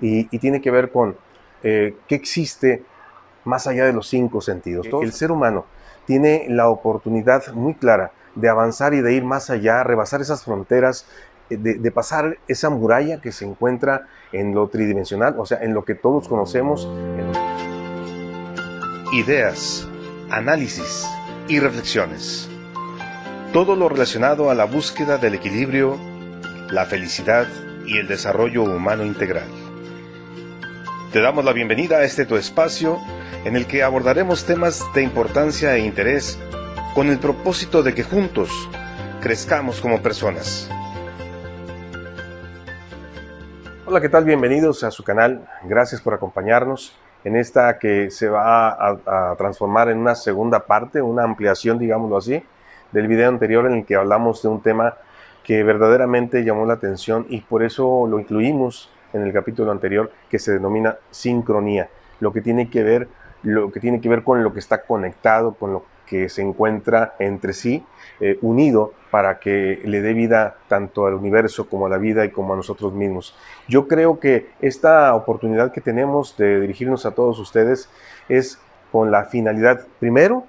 y, tiene que ver con eh, qué existe más allá de los cinco sentidos. El ser humano tiene la oportunidad muy clara de avanzar y de ir más allá, rebasar esas fronteras, eh, de, pasar esa muralla que se encuentra en lo tridimensional, o sea, en lo que todos conocemos. Ideas, análisis y reflexiones. Todo lo relacionado a la búsqueda del equilibrio, la felicidad y el desarrollo humano integral. Te damos la bienvenida a este tu espacio en el que abordaremos temas de importancia e interés con el propósito de que juntos crezcamos como personas. Hola, ¿qué tal? Bienvenidos a su canal. Gracias por acompañarnos en esta que se va a, transformar en una segunda parte, una ampliación, digámoslo así, del video anterior en el que hablamos de un tema que verdaderamente llamó la atención y por eso lo incluimos en el capítulo anterior que se denomina sincronía, lo que tiene que ver lo que tiene que ver con lo que está conectado, con lo que se encuentra entre sí, eh, unido para que le dé vida tanto al universo como a la vida y como a nosotros mismos. Yo creo que esta oportunidad que tenemos de dirigirnos a todos ustedes es con la finalidad, primero,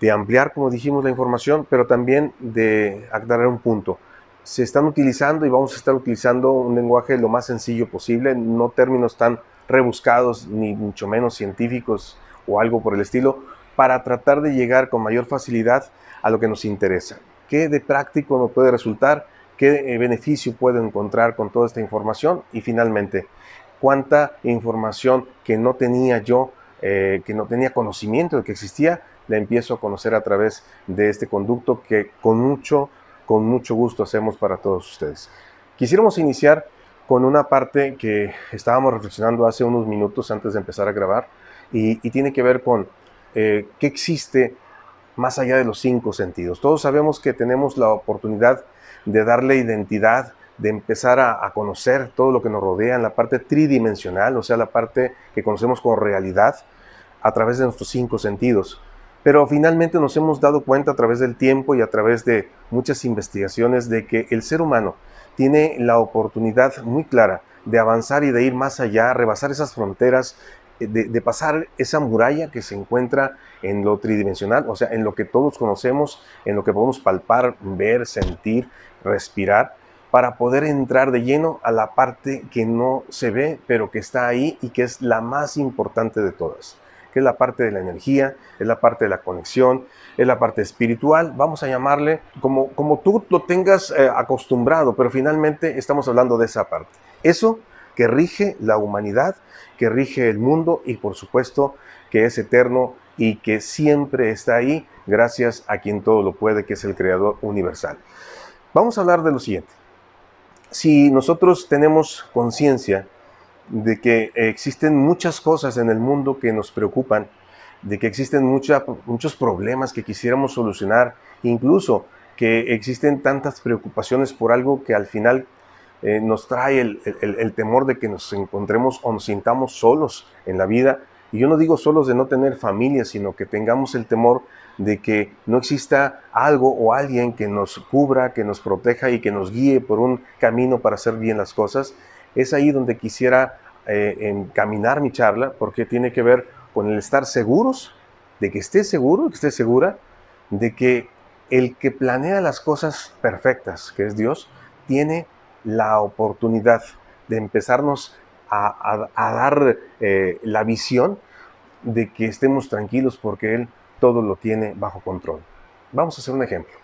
de ampliar, como dijimos, la información, pero también de aclarar un punto. Se están utilizando y vamos a estar utilizando un lenguaje lo más sencillo posible, no términos tan rebuscados ni mucho menos científicos o algo por el estilo, para tratar de llegar con mayor facilidad a lo que nos interesa. ¿Qué de práctico nos puede resultar? ¿Qué eh, beneficio puedo encontrar con toda esta información? Y finalmente, ¿cuánta información que no tenía yo, eh, que no tenía conocimiento de que existía, la empiezo a conocer a través de este conducto que con mucho, con mucho gusto hacemos para todos ustedes? Quisiéramos iniciar con una parte que estábamos reflexionando hace unos minutos antes de empezar a grabar y, tiene que ver con eh, qué existe más allá de los cinco sentidos. Todos sabemos que tenemos la oportunidad de darle identidad, de empezar a, conocer todo lo que nos rodea en la parte tridimensional, o sea, la parte que conocemos como realidad, a través de nuestros cinco sentidos. Pero finalmente nos hemos dado cuenta a través del tiempo y a través de muchas investigaciones de que el ser humano tiene la oportunidad muy clara de avanzar y de ir más allá, rebasar esas fronteras eh, de, pasar esa muralla que se encuentra en lo tridimensional, o sea, en lo que todos conocemos, en lo que podemos palpar, ver, sentir, respirar, para poder entrar de lleno a la parte que no se ve, pero que está ahí y que es la más importante de todas, que es la parte de la energía, es la parte de la conexión, es la parte espiritual, vamos a llamarle como, como tú lo tengas eh, acostumbrado, pero finalmente estamos hablando de esa parte. Eso que rige la humanidad, que rige el mundo y por supuesto que es eterno y que siempre está ahí gracias a quien todo lo puede, que es el Creador universal. Vamos a hablar de lo siguiente. Si nosotros tenemos conciencia de que existen muchas cosas en el mundo que nos preocupan, de que existen muchos problemas que quisiéramos solucionar, incluso que existen tantas preocupaciones por algo que al final eh, nos trae el, temor de que nos encontremos o nos sintamos solos en la vida. Y yo no digo solos de no tener familia, sino que tengamos el temor de que no exista algo o alguien que nos cubra, que nos proteja y que nos guíe por un camino para hacer bien las cosas. Es ahí donde quisiera eh, encaminar mi charla, porque tiene que ver con el estar seguros, de que esté seguro, que esté segura, de que el que planea las cosas perfectas, que es Dios, tiene la oportunidad de empezarnos a, dar eh, la visión de que estemos tranquilos porque Él todo lo tiene bajo control. Vamos a hacer un ejemplo.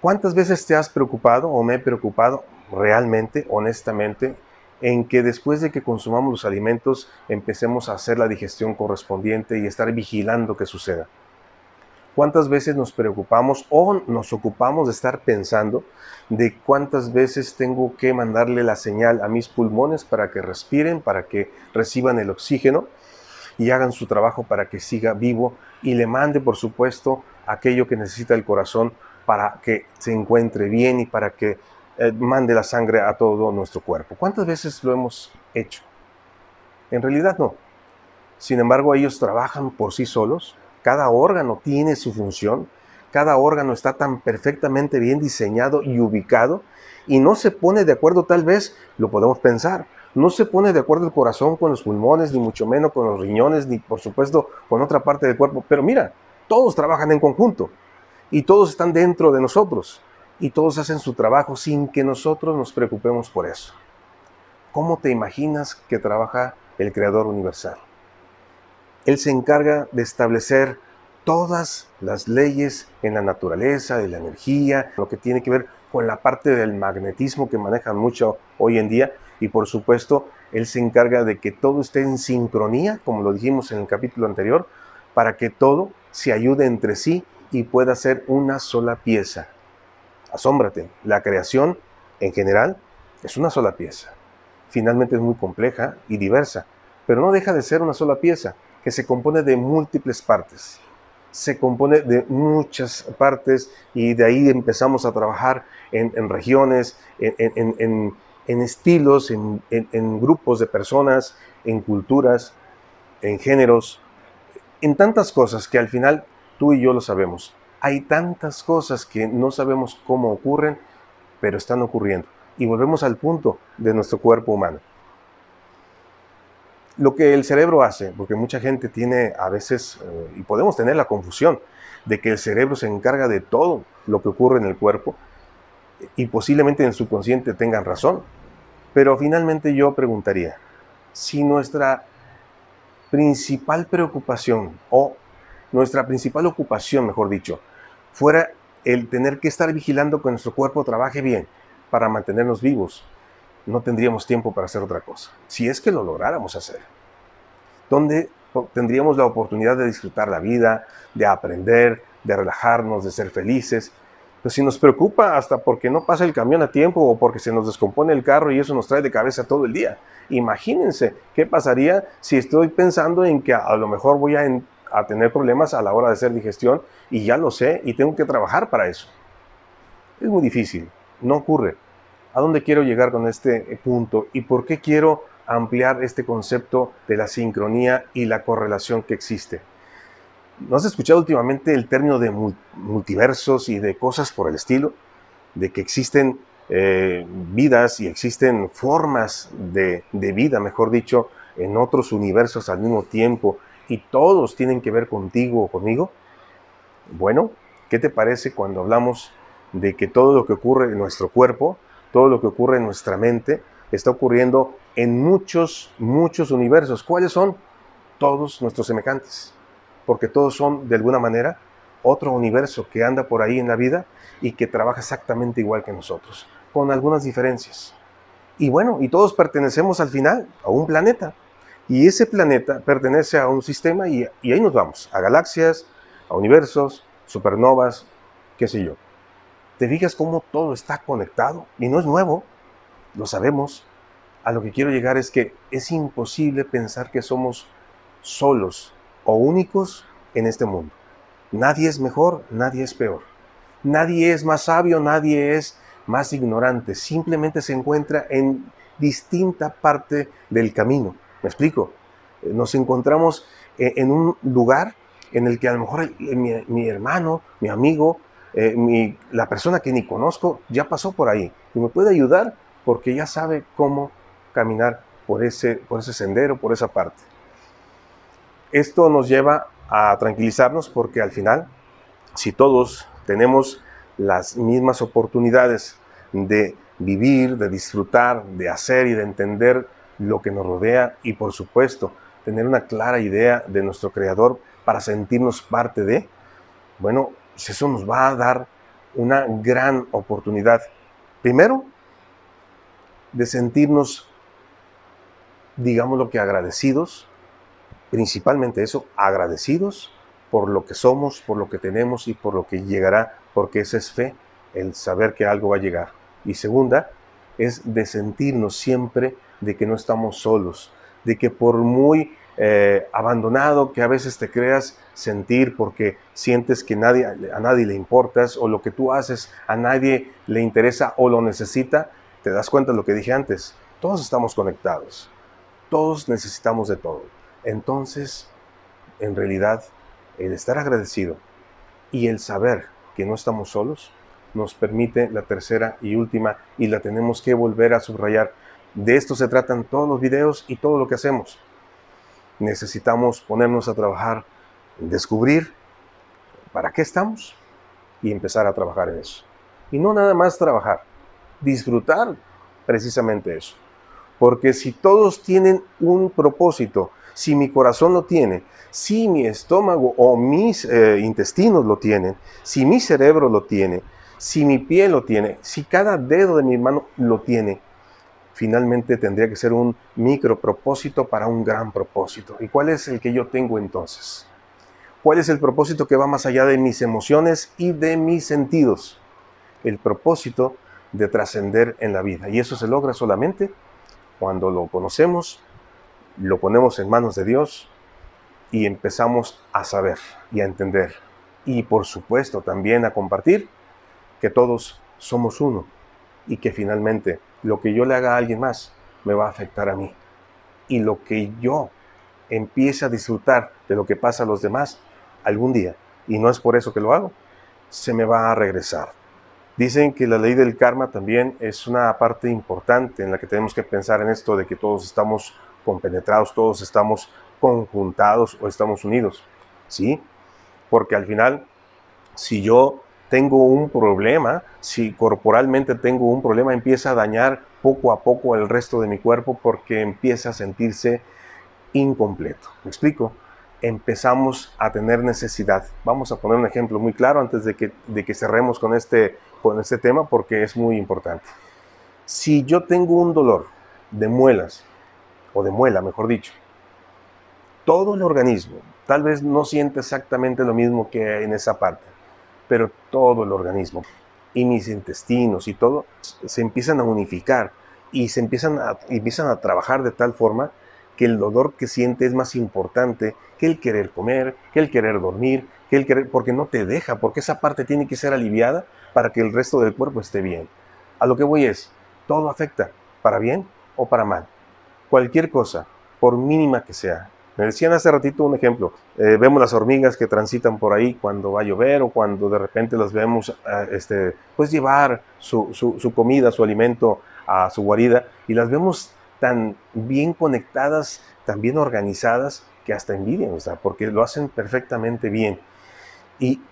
¿Cuántas veces te has preocupado o me he preocupado realmente, honestamente, en que después de que consumamos los alimentos empecemos a hacer la digestión correspondiente y estar vigilando que suceda? ¿Cuántas veces nos preocupamos o nos ocupamos de estar pensando de cuántas veces tengo que mandarle la señal a mis pulmones para que respiren, para que reciban el oxígeno y hagan su trabajo para que siga vivo y le mande, por supuesto, aquello que necesita el corazón para que se encuentre bien y para que eh, mande la sangre a todo nuestro cuerpo? ¿Cuántas veces lo hemos hecho? En realidad no. Sin embargo, ellos trabajan por sí solos, cada órgano tiene su función, cada órgano está tan perfectamente bien diseñado y ubicado y no se pone de acuerdo tal vez, lo podemos pensar, No se pone de acuerdo el corazón con los pulmones, ni mucho menos con los riñones, ni por supuesto con otra parte del cuerpo. Pero mira, todos trabajan en conjunto y todos están dentro de nosotros y todos hacen su trabajo sin que nosotros nos preocupemos por eso. ¿Cómo te imaginas que trabaja el Creador Universal? Él se encarga de establecer todas las leyes en la naturaleza, de la energía, lo que tiene que ver con la parte del magnetismo que manejan mucho hoy en día y por supuesto Él se encarga de que todo esté en sincronía, como lo dijimos en el capítulo anterior, para que todo se ayude entre sí y pueda ser una sola pieza. Asómbrate, la creación en general es una sola pieza. Finalmente es muy compleja y diversa, pero no deja de ser una sola pieza que se compone de múltiples partes se compone de muchas partes y de ahí empezamos a trabajar en, regiones, en, estilos, en, grupos de personas, en culturas, en géneros, en tantas cosas que al final tú y yo lo sabemos. Hay tantas cosas que no sabemos cómo ocurren, pero están ocurriendo. Y volvemos al punto de nuestro cuerpo humano lo que el cerebro hace, porque mucha gente tiene a veces, eh, y podemos tener la confusión, de que el cerebro se encarga de todo lo que ocurre en el cuerpo, y posiblemente en el subconsciente tengan razón. Pero finalmente yo preguntaría, si nuestra principal preocupación, o nuestra principal ocupación, mejor dicho, fuera el tener que estar vigilando que nuestro cuerpo trabaje bien para mantenernos vivos, no tendríamos tiempo para hacer otra cosa, si es que lo lográramos hacer. Donde tendríamos la oportunidad de disfrutar la vida, de aprender, de relajarnos, de ser felices. Pero si nos preocupa hasta porque no pasa el camión a tiempo o porque se nos descompone el carro y eso nos trae de cabeza todo el día. Imagínense qué pasaría si estoy pensando en que a lo mejor voy a, a tener problemas a la hora de hacer digestión y ya lo sé y tengo que trabajar para eso. Es muy difícil, no ocurre a dónde quiero llegar con este punto y por qué quiero ampliar este concepto de la sincronía y la correlación que existe. ¿No has escuchado últimamente el término de multiversos y de cosas por el estilo? De que existen eh, vidas y existen formas de, de vida, mejor dicho, en otros universos al mismo tiempo y todos tienen que ver contigo o conmigo. Bueno, ¿qué te parece cuando hablamos de que todo lo que ocurre en nuestro cuerpo todo lo que ocurre en nuestra mente está ocurriendo en muchos, muchos universos. ¿Cuáles son? Todos nuestros semejantes. Porque todos son, de alguna manera, otro universo que anda por ahí en la vida y que trabaja exactamente igual que nosotros, con algunas diferencias. Y bueno, y todos pertenecemos al final a un planeta. Y ese planeta pertenece a un sistema y, ahí nos vamos, a galaxias, a universos, supernovas, qué sé yo. ¿Te fijas cómo todo está conectado? Y no es nuevo, lo sabemos. A lo que quiero llegar es que es imposible pensar que somos solos o únicos en este mundo. Nadie es mejor, nadie es peor. Nadie es más sabio, nadie es más ignorante. Simplemente se encuentra en distinta parte del camino. ¿Me explico? Eh, nos encontramos eh, en un lugar en el que a lo mejor mi, mi hermano, mi amigo, eh, la persona que ni conozco ya pasó por ahí y me puede ayudar porque ya sabe cómo caminar por ese, por ese sendero, por esa parte. Esto nos lleva a tranquilizarnos porque al final, si todos tenemos las mismas oportunidades de vivir, de disfrutar, de hacer y de entender lo que nos rodea y por supuesto tener una clara idea de nuestro Creador para sentirnos parte de, bueno, pues eso nos va a dar una gran oportunidad. Primero, de sentirnos, digamos lo que agradecidos, principalmente eso, agradecidos por lo que somos, por lo que tenemos y por lo que llegará, porque esa es fe, el saber que algo va a llegar. Y segunda, es de sentirnos siempre de que no estamos solos, de que por muy eh, abandonado que a veces te creas sentir porque sientes que nadie, a nadie le importas o lo que tú haces a nadie le interesa o lo necesita, te das cuenta de lo que dije antes. Todos estamos conectados. Todos necesitamos de todo. Entonces, en realidad, el estar agradecido y el saber que no estamos solos nos permite la tercera y última y la tenemos que volver a subrayar De esto se tratan todos los videos y todo lo que hacemos. Necesitamos ponernos a trabajar, descubrir para qué estamos y empezar a trabajar en eso. Y no nada más trabajar, disfrutar precisamente eso. Porque si todos tienen un propósito, si mi corazón lo tiene, si mi estómago o mis eh, intestinos lo tienen, si mi cerebro lo tiene, si mi piel lo tiene, si cada dedo de mi mano lo tiene, finalmente tendría que ser un micro propósito para un gran propósito. ¿Y cuál es el que yo tengo entonces? ¿Cuál es el propósito que va más allá de mis emociones y de mis sentidos? El propósito de trascender en la vida. Y eso se logra solamente cuando lo conocemos, lo ponemos en manos de Dios y empezamos a saber y a entender. Y por supuesto también a compartir que todos somos uno y que finalmente lo que yo le haga a alguien más me va a afectar a mí. Y lo que yo empiece a disfrutar de lo que pasa a los demás algún día, y no es por eso que lo hago, se me va a regresar. Dicen que la ley del karma también es una parte importante en la que tenemos que pensar en esto de que todos estamos compenetrados, todos estamos conjuntados o estamos unidos. ¿Sí? Porque al final, si yo tengo un problema, si corporalmente tengo un problema, empieza a dañar poco a poco el resto de mi cuerpo porque empieza a sentirse incompleto. ¿Me explico? empezamos a tener necesidad. Vamos a poner un ejemplo muy claro antes de que, de que cerremos con este, con este tema porque es muy importante. Si yo tengo un dolor de muelas, o de muela, mejor dicho, todo el organismo, tal vez no siente exactamente lo mismo que en esa parte, pero todo el organismo y mis intestinos y todo se empiezan a unificar y se empiezan a, empiezan a trabajar de tal forma que el dolor que siente es más importante que el querer comer, que el querer dormir, que el querer, porque no te deja, porque esa parte tiene que ser aliviada para que el resto del cuerpo esté bien. A lo que voy es, todo afecta, para bien o para mal. Cualquier cosa, por mínima que sea. Me decían hace ratito un ejemplo, eh, vemos las hormigas que transitan por ahí cuando va a llover o cuando de repente las vemos eh, este, pues llevar su, su comida, su alimento a su guarida y las vemos tan bien conectadas, tan bien organizadas, que hasta envidian, o sea, porque lo hacen perfectamente bien. ¿Y,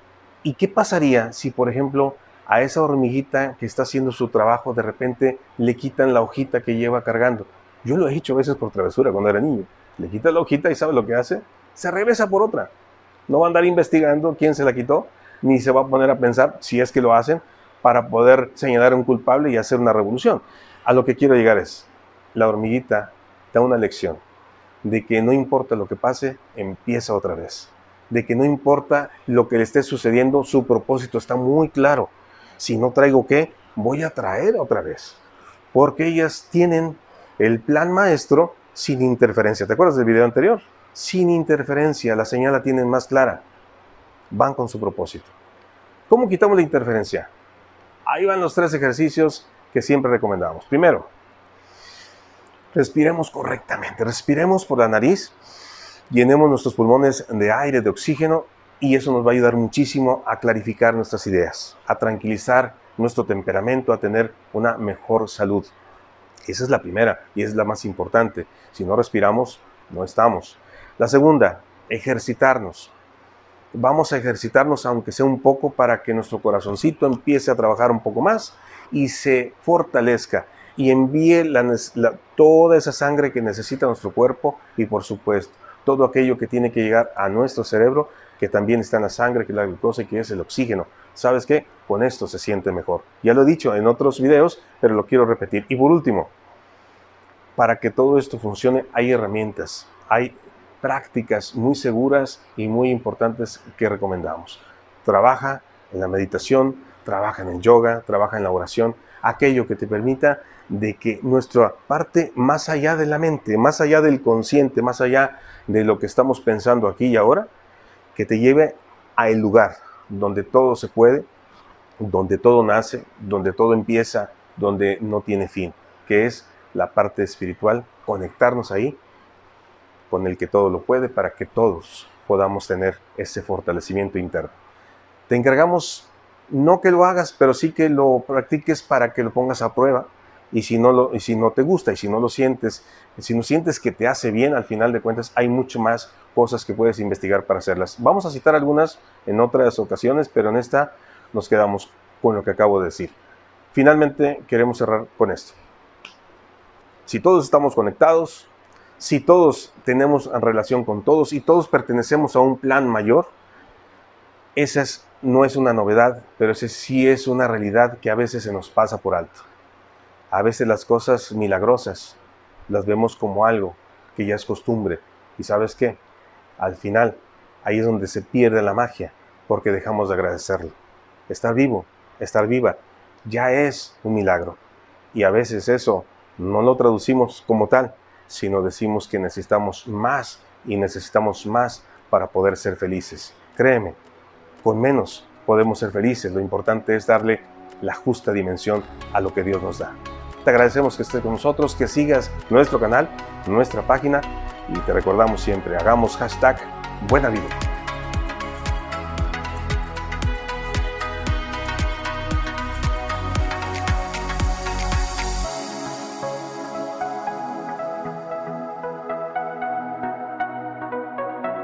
¿Y qué pasaría si, por ejemplo, a esa hormiguita que está haciendo su trabajo, de repente le quitan la hojita que lleva cargando? Yo lo he hecho a veces por travesura cuando era niño. Le quitan la hojita y ¿sabe lo que hace? Se regresa por otra. No va a andar investigando quién se la quitó, ni se va a poner a pensar, si es que lo hacen, para poder señalar a un culpable y hacer una revolución. A lo que quiero llegar es, la hormiguita da una lección de que no importa lo que pase, empieza otra vez. De que no importa lo que le esté sucediendo, su propósito está muy claro. Si no traigo qué, voy a traer otra vez. Porque ellas tienen el plan maestro sin interferencia. ¿Te acuerdas del video anterior? Sin interferencia, la señal la tienen más clara. Van con su propósito. ¿Cómo quitamos la interferencia? Ahí van los tres ejercicios que siempre recomendamos. Primero, respiremos correctamente. Respiremos por la nariz, llenemos nuestros pulmones de aire, de oxígeno, y eso nos va a ayudar muchísimo a clarificar nuestras ideas, a tranquilizar nuestro temperamento, a tener una mejor salud. Esa es la primera y es la más importante. Si no respiramos, no estamos. La segunda, ejercitarnos. Vamos a ejercitarnos aunque sea un poco para que nuestro corazoncito empiece a trabajar un poco más y se fortalezca y envíe toda esa sangre que necesita nuestro cuerpo y por supuesto todo aquello que tiene que llegar a nuestro cerebro, que también está en la sangre, que es la glucosa y que es el oxígeno. ¿Sabes qué? Con esto se siente mejor. Ya lo he dicho en otros videos, pero lo quiero repetir. Y por último, para que todo esto funcione hay herramientas, hay prácticas muy seguras y muy importantes que recomendamos. Trabaja en la meditación, trabaja en el yoga, trabaja en la oración, aquello que te permita de que nuestra parte más allá de la mente, más allá del consciente, más allá de lo que estamos pensando aquí y ahora, que te lleve a el lugar donde todo se puede, donde todo nace, donde todo empieza, donde no tiene fin, que es la parte espiritual, conectarnos ahí con el que todo lo puede para que todos podamos tener ese fortalecimiento interno. Te encargamos no que lo hagas, pero sí que lo practiques para que lo pongas a prueba y si no lo, y si no te gusta y si no lo sientes, si no sientes que te hace bien, al final de cuentas hay mucho más cosas que puedes investigar para hacerlas. Vamos a citar algunas en otras ocasiones, pero en esta nos quedamos con lo que acabo de decir. Finalmente queremos cerrar con esto. Si todos estamos conectados, si todos tenemos relación con todos y todos pertenecemos a un plan mayor, esa no es una novedad, pero esa sí es una realidad que a veces se nos pasa por alto. A veces las cosas milagrosas las vemos como algo que ya es costumbre. ¿Y sabes qué? Al final, ahí es donde se pierde la magia, porque dejamos de agradecerlo. Estar vivo, estar viva, ya es un milagro. Y a veces eso no lo traducimos como tal, sino decimos que necesitamos más y necesitamos más para poder ser felices. Créeme, con menos podemos ser felices. Lo importante es darle la justa dimensión a lo que Dios nos da. Te agradecemos que estés con nosotros, que sigas nuestro canal, nuestra página y te recordamos siempre, hagamos hashtag buena vida.